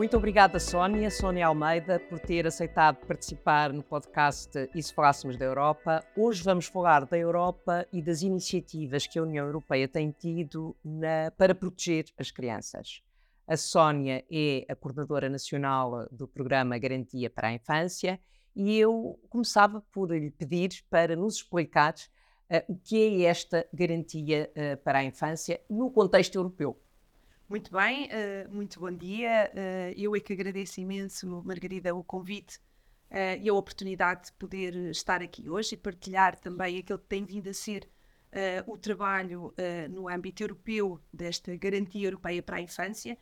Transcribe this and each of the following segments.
Muito obrigada, Sónia, Sónia Almeida, por ter aceitado participar no podcast E se falássemos da Europa. Hoje vamos falar da Europa e das iniciativas que a União Europeia tem tido na, para proteger as crianças. A Sónia é a coordenadora nacional do programa Garantia para a Infância e eu começava por lhe pedir para nos explicar uh, o que é esta Garantia uh, para a Infância no contexto europeu. Muito bem, uh, muito bom dia. Uh, eu é que agradeço imenso, Margarida, o convite uh, e a oportunidade de poder estar aqui hoje e partilhar também aquilo que tem vindo a ser o trabalho no âmbito europeu desta Garantia Europeia para a Infância.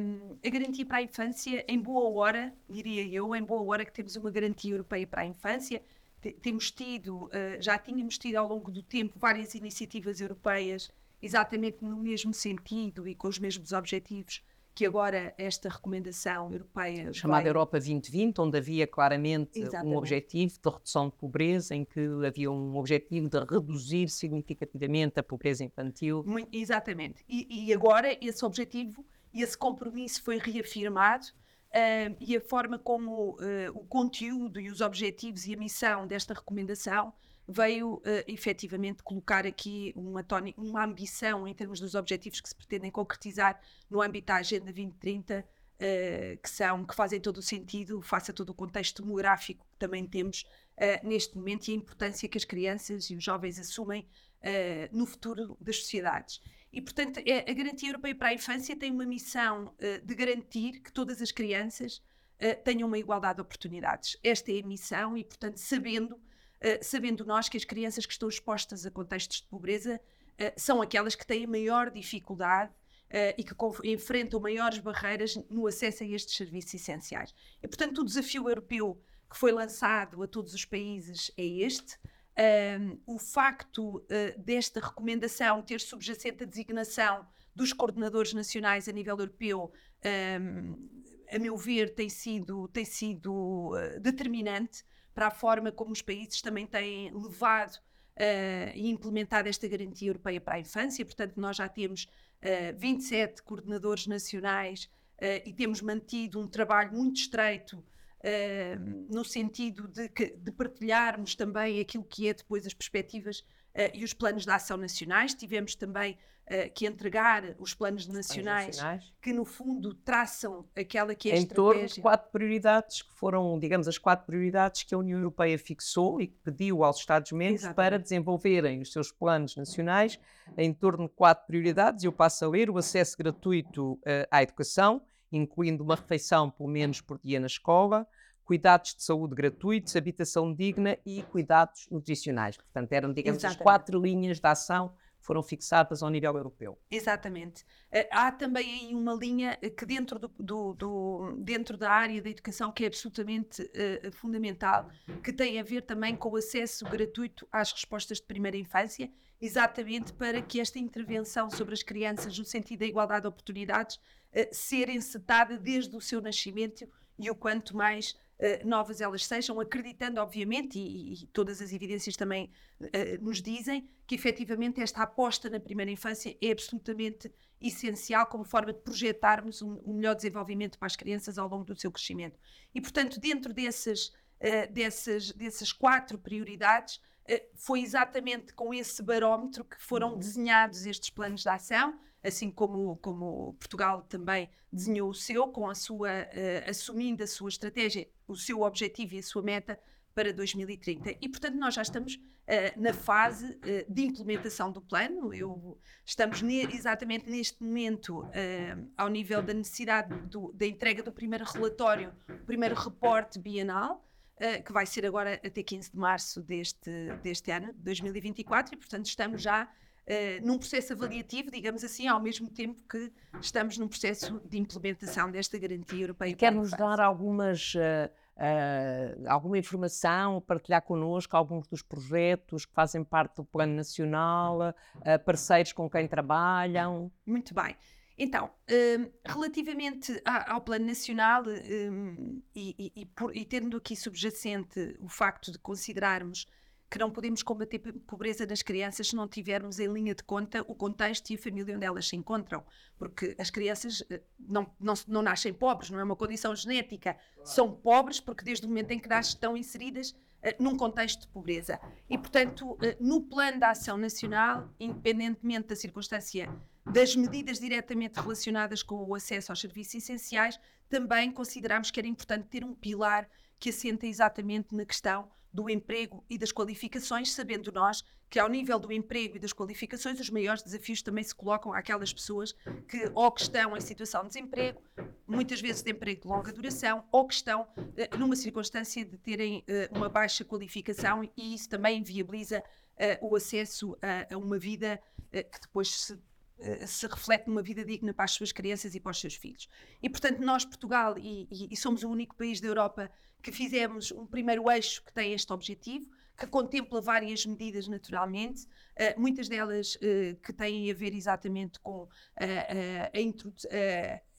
Um, a Garantia para a Infância, em boa hora, diria eu, em boa hora que temos uma Garantia Europeia para a Infância. T temos tido, já tínhamos tido ao longo do tempo várias iniciativas europeias exatamente no mesmo sentido e com os mesmos objetivos que agora esta recomendação europeia. Chamada vai... Europa 2020, onde havia claramente Exatamente. um objetivo de redução de pobreza, em que havia um objetivo de reduzir significativamente a pobreza infantil. Exatamente. E, e agora esse objetivo e esse compromisso foi reafirmado. Uh, e a forma como uh, o conteúdo e os objetivos e a missão desta recomendação veio uh, efetivamente colocar aqui uma, uma ambição em termos dos objetivos que se pretendem concretizar no âmbito da Agenda 2030, uh, eh, que são, que fazem todo o sentido, face a todo o contexto demográfico que também temos uh, neste momento e a importância que as crianças e os jovens assumem no futuro das sociedades. E, portanto, é, a Garantia Europeia para a Infância tem uma missão de garantir que todas as crianças tenham uma igualdade de oportunidades. Esta é a missão e, portanto, sabendo sabendo nós que as crianças que estão expostas a contextos de pobreza uh, são aquelas que têm maior dificuldade uh, e que enfrentam maiores barreiras no acesso a estes serviços essenciais. E, portanto, o desafio europeu que foi lançado a todos os países é este. o facto desta recomendação ter subjacente a designação dos coordenadores nacionais a nível europeu, a meu ver, tem sido, tem sido determinante para a forma como os países também têm levado uh, e implementado esta garantia europeia para a infância. Portanto, nós já temos uh, 27 coordenadores nacionais uh, e temos mantido um trabalho muito estreito no sentido de, que, de, partilharmos também aquilo que é depois as perspectivas uh, e os planos de ação nacionais. Tivemos também uh, que entregar os planos nacionais, nacionais, que no fundo traçam aquela que é a em estratégia. Em torno de quatro prioridades que foram, digamos, as quatro prioridades que a União Europeia fixou e que pediu aos Estados-membros para desenvolverem os seus planos nacionais em torno de quatro prioridades. Eu passo a ler o acesso gratuito uh, à educação, incluindo uma refeição pelo menos por dia na escola, cuidados de saúde gratuitos, habitação digna e cuidados nutricionais. Portanto, eram, digamos, Exatamente. as quatro linhas de ação foram fixadas ao nível europeu. Exatamente. Uh, há também aí uma linha que dentro, do, do, do, dentro da área da educação que é absolutamente uh, fundamental, que tem a ver também com o acesso gratuito às respostas de primeira infância, exatamente para que esta intervenção sobre as crianças no sentido da igualdade de oportunidades uh, ser encetada desde o seu nascimento e o quanto mais uh, novas elas sejam, acreditando, obviamente, e, e todas as evidências também uh, nos dizem, que efetivamente esta aposta na primeira infância é absolutamente essencial como forma de projetarmos um, um melhor desenvolvimento para as crianças ao longo do seu crescimento. E, portanto, dentro dessas, uh, dessas, dessas quatro prioridades, foi exatamente com esse barómetro que foram uhum. desenhados estes planos de ação assim como, como Portugal também desenhou o seu, com a sua, uh, assumindo a sua estratégia, o seu objetivo e a sua meta para 2030. E, portanto, nós já estamos uh, na fase uh, de implementação do plano. Eu, estamos ne exatamente neste momento ao nível da necessidade do, da entrega do primeiro relatório, o primeiro reporte bienal, que vai ser agora até 15 de março deste, deste ano, 2024, e, portanto, estamos já Uh, num processo avaliativo, digamos assim, ao mesmo tempo que estamos num processo de implementação desta garantia europeia. Quer-nos dar algumas uh, uh, alguma informação, partilhar connosco alguns dos projetos que fazem parte do Plano Nacional, uh, parceiros com quem trabalham? Muito bem. Então, um, relativamente a, ao Plano Nacional, um, e, e, e, por, e tendo aqui subjacente o facto de considerarmos que não podemos combater pobreza nas crianças se não tivermos em linha de conta o contexto e a família onde elas se encontram. Porque as crianças eh, não, não, não nascem pobres, não é uma condição genética. São pobres porque desde o momento em que nascem estão inseridas uh, num contexto de pobreza. E, portanto, uh, no plano da ação nacional, independentemente da circunstância das medidas diretamente relacionadas com o acesso aos serviços essenciais, também consideramos que era importante ter um pilar que assenta exatamente na questão do emprego e das qualificações, sabendo nós que ao nível do emprego e das qualificações os maiores desafios também se colocam àquelas pessoas que ou que estão em situação de desemprego, muitas vezes de emprego de longa duração, ou que estão uh, numa circunstância de terem uh, uma baixa qualificação e isso também viabiliza uh, o acesso a, a uma vida que depois se se reflete numa vida digna para as suas crianças e para os seus filhos. E, portanto, nós, Portugal, e, e, somos o único país da Europa que fizemos um primeiro eixo que tem este objetivo, que contempla várias medidas naturalmente, uh, muitas delas uh, que têm a ver exatamente com uh, a,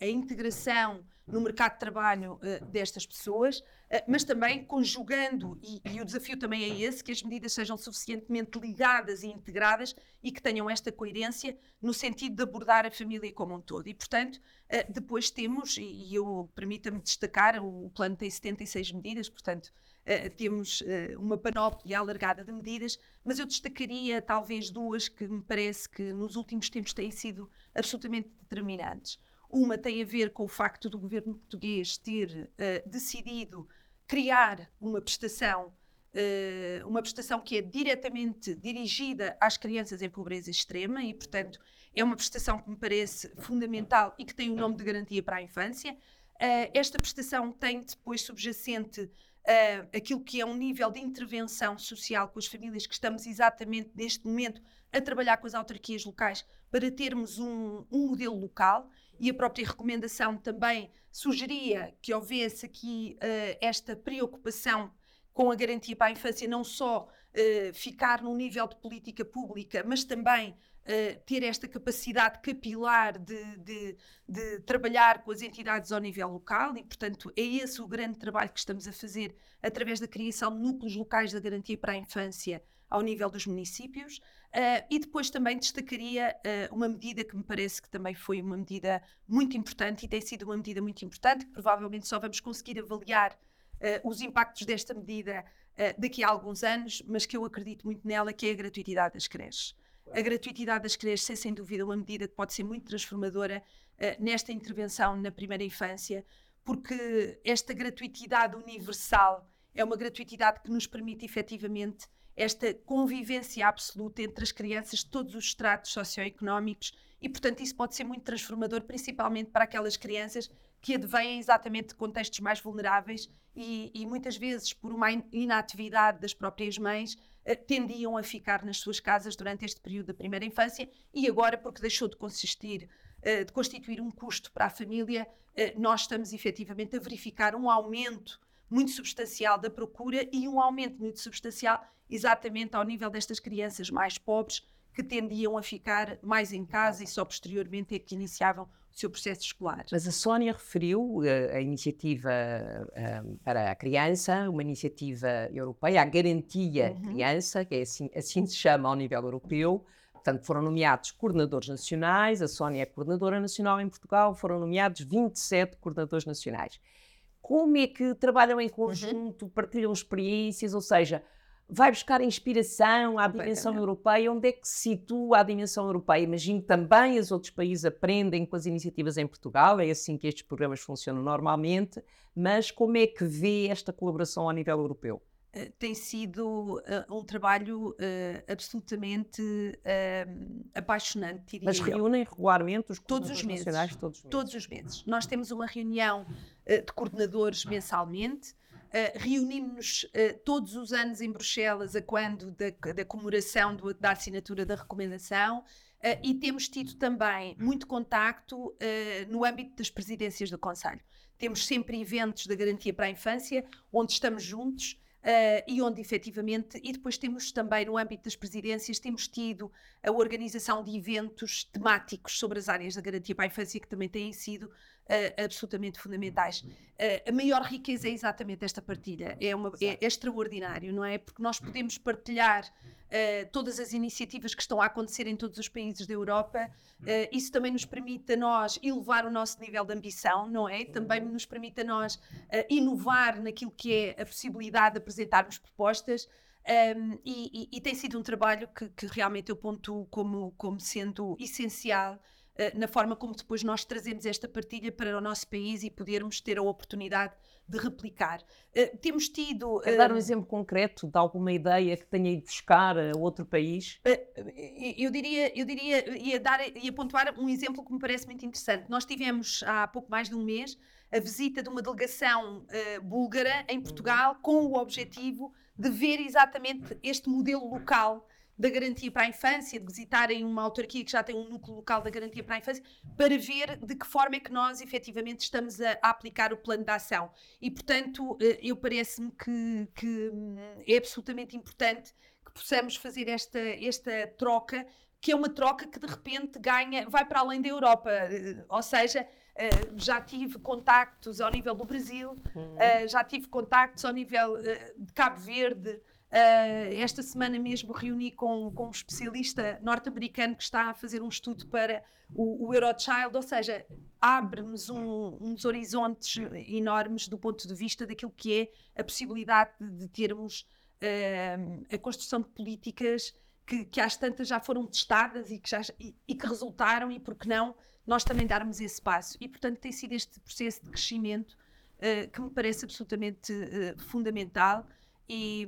a, integração no mercado de trabalho destas pessoas, mas também conjugando, e, e, o desafio também é esse, que as medidas sejam suficientemente ligadas e integradas e que tenham esta coerência no sentido de abordar a família como um todo. E, portanto, depois temos, e, eu permita-me destacar, o plano tem 76 medidas, portanto, Uh, temos uh, uma panóplia alargada de medidas, mas eu destacaria talvez duas que me parece que nos últimos tempos têm sido absolutamente determinantes. Uma tem a ver com o facto do governo português ter uh, decidido criar uma prestação, uma prestação que é diretamente dirigida às crianças em pobreza extrema e, portanto, é uma prestação que me parece fundamental e que tem o nome de garantia para a infância. esta prestação tem depois subjacente uh, aquilo que é um nível de intervenção social com as famílias que estamos exatamente neste momento a trabalhar com as autarquias locais para termos um, um modelo local e a própria recomendação também sugeria que houvesse aqui uh, esta preocupação com a garantia para a infância, não só uh, ficar num nível de política pública, mas também uh, ter esta capacidade capilar de, de, de, trabalhar com as entidades ao nível local e, portanto, é esse o grande trabalho que estamos a fazer através da criação de núcleos locais da garantia para a infância ao nível dos municípios. Uh, e depois também destacaria uh, uma medida que me parece que também foi uma medida muito importante e tem sido uma medida muito importante, que provavelmente só vamos conseguir avaliar uh, os impactos desta medida daqui a alguns anos, mas que eu acredito muito nela, que é a gratuitidade das creches. A gratuitidade das creches é, sem dúvida, uma medida que pode ser muito transformadora nesta intervenção na primeira infância, porque esta gratuitidade universal é uma gratuitidade que nos permite efetivamente esta convivência absoluta entre as crianças de todos os estratos socioeconómicos e, portanto, isso pode ser muito transformador, principalmente para aquelas crianças que advêm exatamente de contextos mais vulneráveis e, e muitas vezes por uma inatividade das próprias mães eh, tendiam a ficar nas suas casas durante este período da primeira infância e agora, porque deixou de consistir, eh, de constituir um custo para a família, eh, nós estamos efetivamente a verificar um aumento muito substancial da procura e um aumento muito substancial exatamente ao nível destas crianças mais pobres que tendiam a ficar mais em casa e só posteriormente é que iniciavam o seu processo escolar. Mas a Sónia referiu uh, a iniciativa uh, para a criança, uma iniciativa europeia, a Garantia uhum. Criança, que é assim, assim se chama ao nível europeu. Portanto, foram nomeados coordenadores nacionais, a Sónia é coordenadora nacional em Portugal, foram nomeados 27 coordenadores nacionais. Como é que trabalham em uhum. conjunto, uhum. partilham experiências, ou seja, vai buscar inspiração à dimensão europeia. Onde é que se situa a dimensão europeia? Imagino que também os outros países aprendem com as iniciativas em Portugal, é assim que estes programas funcionam normalmente, mas como é que vê esta colaboração a nível europeu? Uh, tem sido uh, um trabalho uh, absolutamente apaixonante. Mas reúnem regularmente os todos os meses, todos os meses? Todos os meses. Nós temos uma reunião de coordenadores mensalmente Uh, Reunimos-nos uh, todos os anos em Bruxelas, a quando da, da comemoração do, da assinatura da recomendação, uh, e temos tido também muito contacto no âmbito das presidências do Conselho. Temos sempre eventos da Garantia para a Infância, onde estamos juntos e onde efetivamente, e depois temos também no âmbito das presidências, temos tido a organização de eventos temáticos sobre as áreas da garantia para a infância que também têm sido uh, absolutamente fundamentais. Uh, a maior riqueza é exatamente esta partilha, é, uma, é, é extraordinário, não é? Porque nós podemos partilhar uh, todas as iniciativas que estão a acontecer em todos os países da Europa, isso também nos permite a nós elevar o nosso nível de ambição, não é? Também nos permite a nós inovar naquilo que é a possibilidade de apresentarmos propostas. Um, e, e, e, tem sido um trabalho que, que realmente eu pontuo como, como sendo essencial eh, na forma como depois nós trazemos esta partilha para o nosso país e podermos ter a oportunidade de replicar. Uh, temos tido. Quer dar um exemplo concreto de alguma ideia que tenha ido buscar a outro país? Eu diria, eu diria, ia, dar, ia pontuar um exemplo que me parece muito interessante. Nós tivemos há pouco mais de um mês a visita de uma delegação búlgara em Portugal com o objetivo de ver exatamente este modelo local da garantia para a infância, de visitarem uma autarquia que já tem um núcleo local da garantia para a infância, para ver de que forma é que nós efetivamente estamos a, a aplicar o plano de ação. E, portanto, eh, eu parece-me que, que, hum, é absolutamente importante que possamos fazer esta, esta troca, que é uma troca que de repente ganha, vai para além da Europa. Eh, ou seja, Uh, já tive contactos ao nível do Brasil, uh, já tive contactos ao nível uh, de Cabo Verde, Uh, esta semana mesmo reuni com, com um especialista norte-americano que está a fazer um estudo para o, o Eurochild, ou seja, abre-nos um, uns horizontes enormes do ponto de vista daquilo que é a possibilidade de, de termos uh, a construção de políticas que, que às tantas já foram testadas e que, já, e, e que resultaram, e por que não nós também darmos esse passo. E portanto tem sido este processo de crescimento uh, que me parece absolutamente fundamental e,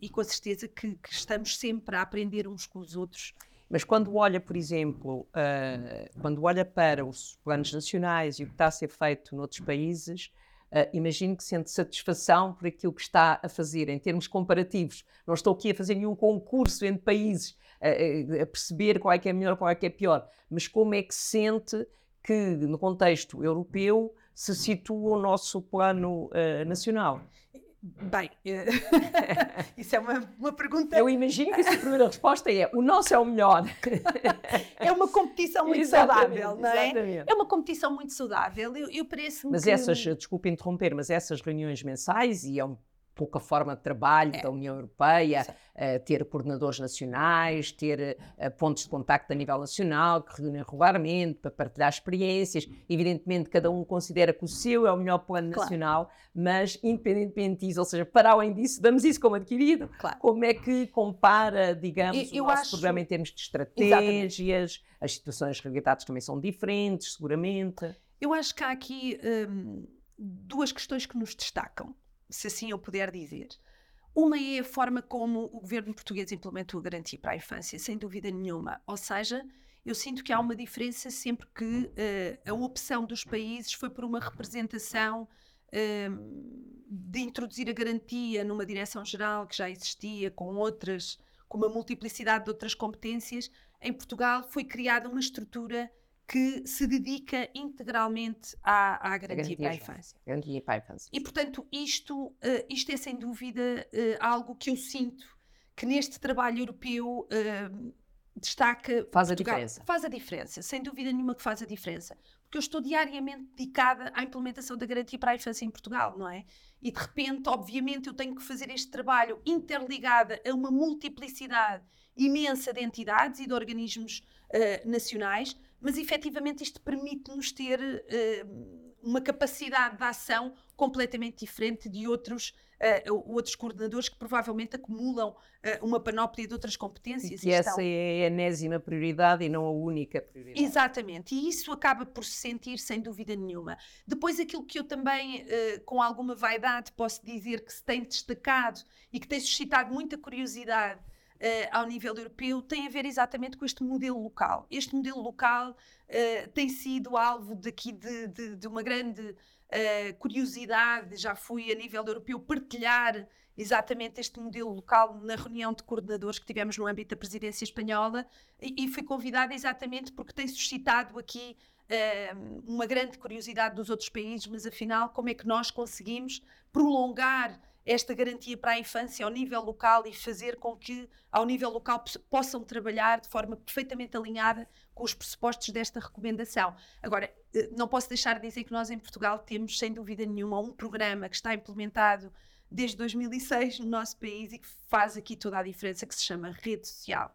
e com certeza que, que, estamos sempre a aprender uns com os outros. Mas quando olha, por exemplo, uh, quando olha para os planos nacionais e o que está a ser feito noutros países, uh, imagino que sente satisfação por aquilo que está a fazer em termos comparativos. Não estou aqui a fazer nenhum concurso entre países, uh, a perceber qual é que é melhor, qual é que é pior, mas como é que sente que, no contexto europeu, se situa o nosso plano nacional? Bem, eh, isso é uma, uma pergunta. Eu imagino que a primeira resposta é: o nosso é o melhor. é uma competição muito saudável, não é? Exatamente. É uma competição muito saudável. Eu, eu Mas que... essas, desculpe interromper, mas essas reuniões mensais, e é um pouca forma de trabalho é. da União Europeia, uh, ter coordenadores nacionais, ter uh, pontos de contacto a nível nacional que reúnem regularmente para partilhar experiências. Evidentemente, cada um considera que o seu é o melhor plano claro. nacional, mas independentemente disso, ou seja, para além disso, damos isso como adquirido. Claro. Como é que compara, digamos, eu, o nosso acho... programa em termos de estratégias? Exatamente. As situações resgatadas também são diferentes, seguramente. Eu acho que há aqui hum, duas questões que nos destacam se assim eu puder dizer. Uma é a forma como o governo português implementou a garantia para a infância, sem dúvida nenhuma. Ou seja, eu sinto que há uma diferença sempre que uh, a opção dos países foi por uma representação uh, de introduzir a garantia numa direção geral que já existia, com outras, com uma multiplicidade de outras competências. Em Portugal foi criada uma estrutura que se dedica integralmente à, à garantia, para a infância. Garantia para a infância. E, portanto, isto, uh, isto é sem dúvida uh, algo que eu sinto que neste trabalho europeu uh, destaca. Faz Portugal. a diferença. Faz a diferença, sem dúvida nenhuma que faz a diferença. Porque eu estou diariamente dedicada à implementação da garantia para a infância em Portugal, não é? E de repente, obviamente, eu tenho que fazer este trabalho interligada a uma multiplicidade imensa de entidades e de organismos nacionais mas efetivamente isto permite-nos ter uh, uma capacidade de ação completamente diferente de outros, uh, outros coordenadores que provavelmente acumulam uh, uma panóplia de outras competências. E, e essa é a enésima prioridade e não a única prioridade. Exatamente, e isso acaba por se sentir sem dúvida nenhuma. Depois, aquilo que eu também, com alguma vaidade, posso dizer que se tem destacado e que tem suscitado muita curiosidade ao nível europeu tem a ver exatamente com este modelo local. Este modelo local uh, tem sido alvo daqui de, de, de uma grande uh, curiosidade, já fui a nível europeu partilhar exatamente este modelo local na reunião de coordenadores que tivemos no âmbito da presidência espanhola e, e fui convidada exatamente porque tem suscitado aqui uh, uma grande curiosidade dos outros países, mas afinal, como é que nós conseguimos prolongar esta garantia para a infância ao nível local e fazer com que, ao nível local, possam trabalhar de forma perfeitamente alinhada com os pressupostos desta recomendação. Agora, eh, não posso deixar de dizer que nós em Portugal temos, sem dúvida nenhuma, um programa que está implementado desde 2006 no nosso país e que faz aqui toda a diferença, que se chama Rede Social.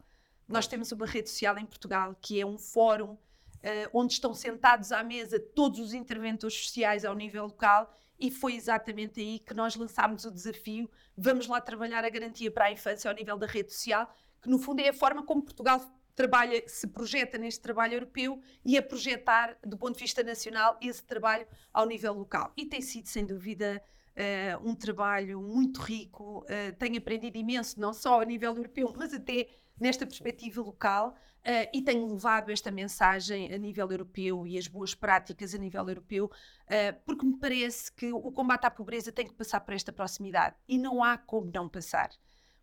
Nós temos uma rede social em Portugal que é um fórum uh, onde estão sentados à mesa todos os interventores sociais ao nível local e foi exatamente aí que nós lançámos o desafio. Vamos lá trabalhar a garantia para a infância ao nível da rede social, que no fundo é a forma como Portugal trabalha, se projeta neste trabalho europeu e a projetar, do ponto de vista nacional, esse trabalho ao nível local. E tem sido, sem dúvida, uh, um trabalho muito rico. Uh, tenho aprendido imenso, não só a nível europeu, mas até nesta perspectiva local. Uh, e tenho levado esta mensagem a nível europeu e as boas práticas a nível europeu, porque me parece que o combate à pobreza tem que passar por esta proximidade e não há como não passar.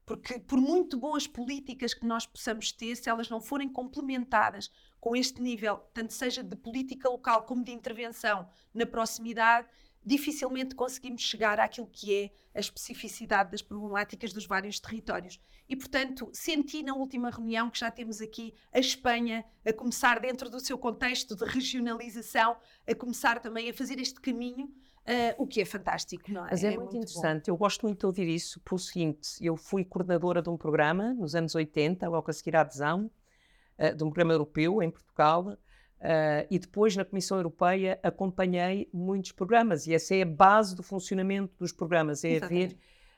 Porque, por muito boas políticas que nós possamos ter, se elas não forem complementadas com este nível, tanto seja de política local como de intervenção na proximidade, dificilmente conseguimos chegar àquilo que é a especificidade das problemáticas dos vários territórios. E, portanto, senti na última reunião que já temos aqui a Espanha a começar, dentro do seu contexto de regionalização, a começar também a fazer este caminho, uh, o que é fantástico, não é? Mas é, é muito, muito, interessante. Bom. Eu gosto muito de ouvir isso pelo seguinte: eu fui coordenadora de um programa nos anos 80, logo a seguir à adesão, uh, de um programa europeu em Portugal Uh, e depois, na Comissão Europeia, acompanhei muitos programas, e essa é a base do funcionamento dos programas, é haver.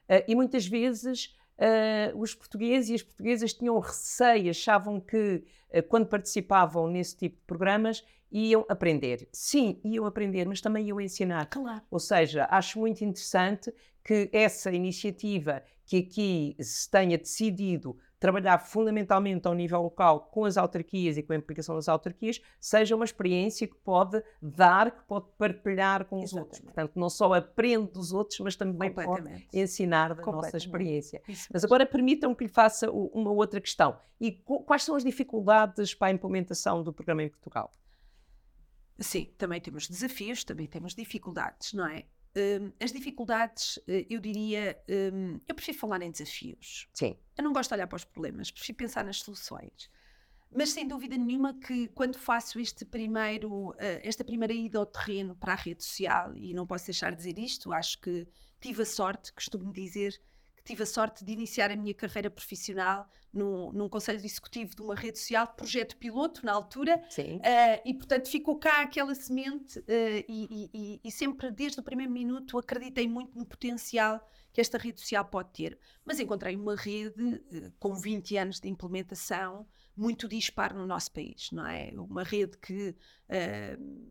Uh, e muitas vezes uh, os portugueses e as portuguesas tinham receio, achavam que, quando participavam nesse tipo de programas, iam aprender. Sim, iam aprender, mas também iam ensinar. Claro. Ou seja, acho muito interessante que essa iniciativa que aqui se tenha decidido trabalhar fundamentalmente ao nível local com as autarquias e com a implicação das autarquias, seja uma experiência que pode dar, que pode partilhar com os outros. Portanto, não só aprende dos outros, mas também pode ensinar da nossa experiência. Mas agora permitam que lhe faça uma outra questão. E quais são as dificuldades para a implementação do programa em Portugal? Sim, também temos desafios, também temos dificuldades, não é? Um, as dificuldades, eh, eu diria, um, eu prefiro falar em desafios. Sim. Eu não gosto de olhar para os problemas, prefiro pensar nas soluções. Mas sem dúvida nenhuma que quando faço este primeiro, uh, esta primeira ida ao terreno para a rede social, e não posso deixar de dizer isto, acho que tive a sorte, costumo dizer, que tive a sorte de iniciar a minha carreira profissional num, num conselho executivo de uma rede social, projeto piloto na altura, uh, e portanto ficou cá aquela semente uh, e, e, e, sempre desde o primeiro minuto acreditei muito no potencial que esta rede social pode ter. Mas encontrei uma rede uh, com 20 anos de implementação muito dispar no nosso país, não é? Uma rede que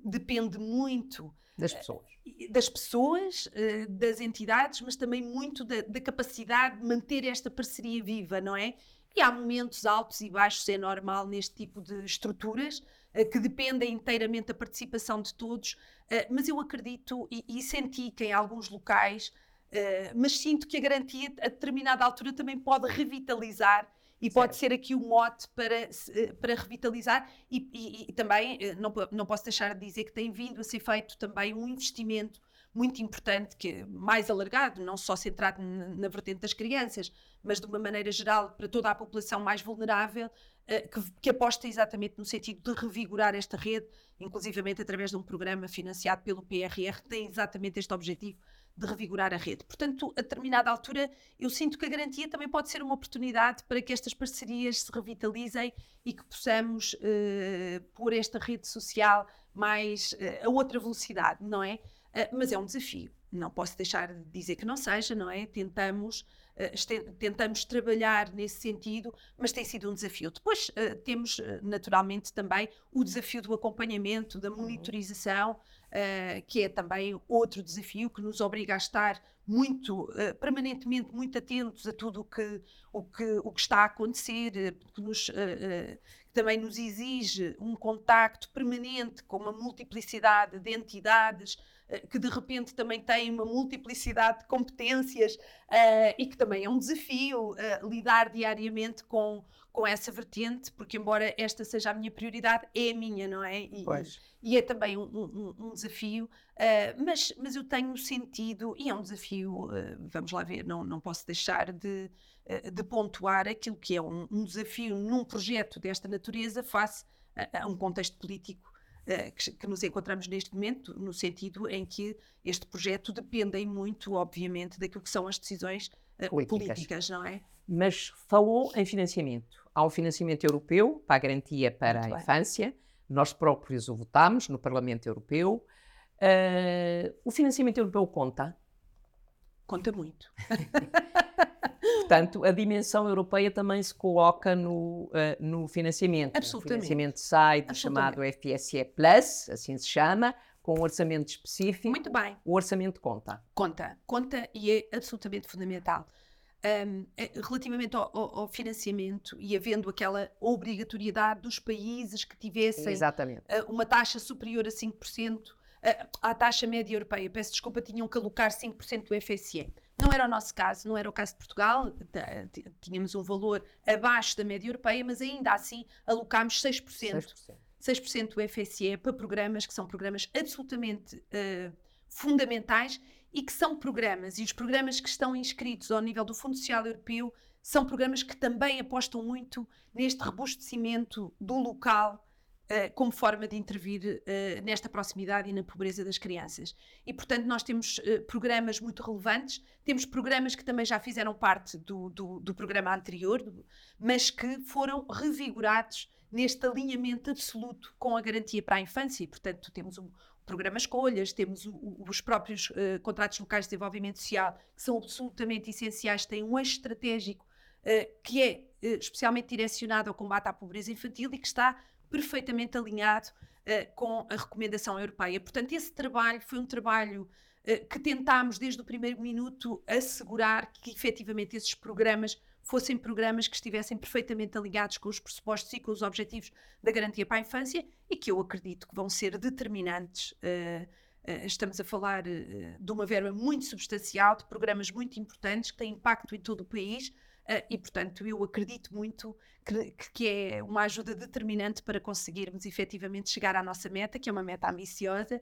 depende muito das pessoas. Das pessoas, das entidades, mas também muito da, da, capacidade de manter esta parceria viva, não é? E há momentos altos e baixos, é normal neste tipo de estruturas, uh, que dependem inteiramente da participação de todos, uh, mas eu acredito e, e, senti que em alguns locais, uh, mas sinto que a garantia a determinada altura também pode revitalizar e certo. pode ser aqui o mote para, para revitalizar e, e, e também não, não posso deixar de dizer que tem vindo a ser feito também um investimento muito importante, que é mais alargado, não só centrado na, vertente das crianças, mas de uma maneira geral para toda a população mais vulnerável, uh, que, que, aposta exatamente no sentido de revigorar esta rede, inclusivamente através de um programa financiado pelo PRR, que tem exatamente este objetivo de revigorar a rede. Portanto, a determinada altura, eu sinto que a garantia também pode ser uma oportunidade para que estas parcerias se revitalizem e que possamos uh, pôr esta rede social mais uh, a outra velocidade, não é? Uh, mas é um desafio. Não posso deixar de dizer que não seja, não é? Tentamos tentamos trabalhar nesse sentido, mas tem sido um desafio. Depois temos, naturalmente, também o desafio do acompanhamento, da uhum. Monitorização, que é também outro desafio que nos obriga a estar muito, permanentemente muito atentos a tudo o que, o que, o que está a acontecer, que nos, também nos exige um contacto permanente com uma multiplicidade de entidades, uh, que de repente também têm uma multiplicidade de competências uh, e que também é um desafio lidar diariamente com, com essa vertente, porque embora esta seja a minha prioridade, é a minha, não é? E, e é também um, um, um desafio, uh, mas, mas eu tenho sentido, e é um desafio, uh, vamos lá ver, não, não posso deixar de, uh, de pontuar aquilo que é um, um, desafio num projeto desta natureza face a, a um contexto político que, que, nos encontramos neste momento, no sentido em que este projeto depende muito, obviamente, daquilo que são as decisões políticas. políticas, não é? Mas falou em financiamento. Há um financiamento europeu para a garantia para muito a bem. infância nós próprios o votámos no Parlamento Europeu. Uh, o financiamento europeu conta? Conta muito. Portanto, a dimensão europeia também se coloca no, uh, no financiamento. Absolutamente. O financiamento sai do chamado FSE Plus, assim se chama, com um orçamento específico. Muito bem. O orçamento conta. Conta, conta e é absolutamente fundamental. Um, eh, relativamente ao, ao, ao, financiamento e havendo aquela obrigatoriedade dos países que tivessem uh, uma taxa superior a 5%, uh, à taxa média europeia, peço desculpa, tinham que alocar 5% do FSE. Não era o nosso caso, não era o caso de Portugal, tínhamos um valor abaixo da média europeia, mas ainda assim alocámos 6%. 6%. 6% do FSE para programas que são programas absolutamente uh, fundamentais e que são programas, e os programas que estão inscritos ao nível do Fundo Social Europeu são programas que também apostam muito neste robustecimento do local uh, como forma de intervir uh, nesta proximidade e na pobreza das crianças. E, portanto, nós temos uh, programas muito relevantes, temos programas que também já fizeram parte do, do, do programa anterior, do, mas que foram revigorados neste alinhamento absoluto com a garantia para a infância, e, portanto, temos um, programa Escolhas, temos o, o, os próprios uh, contratos locais de desenvolvimento social, que são absolutamente essenciais, têm um eixo estratégico uh, que é uh, especialmente direcionado ao combate à pobreza infantil e que está perfeitamente alinhado com a recomendação europeia. Portanto, esse trabalho foi um trabalho que tentámos, desde o primeiro minuto, assegurar que efetivamente esses programas fossem programas que estivessem perfeitamente alinhados com os pressupostos e com os objetivos da garantia para a infância e que eu acredito que vão ser determinantes. Uh, uh, estamos a falar uh, de uma verba muito substancial, de programas muito importantes que têm impacto em todo o país. E, portanto, eu acredito muito que, que, é uma ajuda determinante para conseguirmos efetivamente chegar à nossa meta, que é uma meta ambiciosa,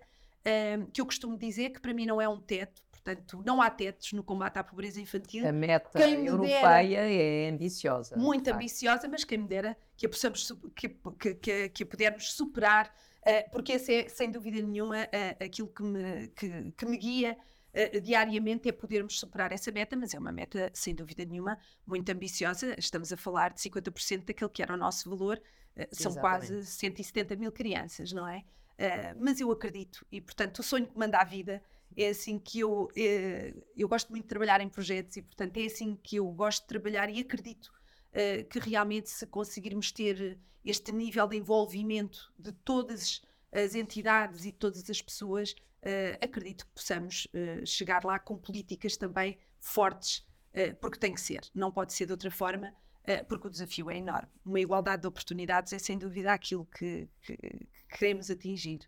que eu costumo dizer que para mim não é um teto, Portanto, não há tetos no combate à pobreza infantil. A meta europeia é ambiciosa. Muito ambiciosa, mas quem me dera que a, possamos, que, que, que, que pudermos superar, uh, porque esse é, sem dúvida nenhuma, aquilo que me, que, que me guia uh, diariamente, é podermos superar essa meta, mas é uma meta, sem dúvida nenhuma, muito ambiciosa. Estamos a falar de 50% daquele que era o nosso valor, são Exatamente. quase 170 mil crianças, não é? mas eu acredito, e portanto o sonho que manda a vida é assim que eu, eu gosto muito de trabalhar em projetos e, portanto, é assim que eu gosto de trabalhar e acredito uh, que realmente se conseguirmos ter este nível de envolvimento de todas as entidades e todas as pessoas, uh, acredito que possamos uh, chegar lá com políticas também fortes, porque tem que ser, não pode ser de outra forma, porque o desafio é enorme. Uma igualdade de oportunidades é sem dúvida aquilo que, que, que queremos atingir.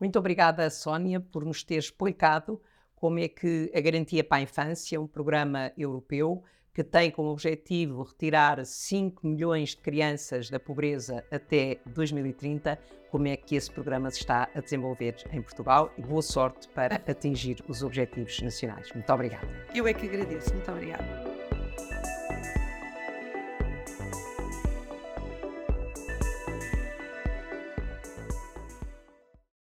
Muito obrigada, Sónia, por nos ter explicado como é que a Garantia para a Infância, um programa europeu que tem como objetivo retirar 5 milhões de crianças da pobreza até 2030, como é que esse programa se está a desenvolver em Portugal e boa sorte para atingir os objetivos nacionais. Muito obrigada. Eu é que agradeço. Muito obrigada.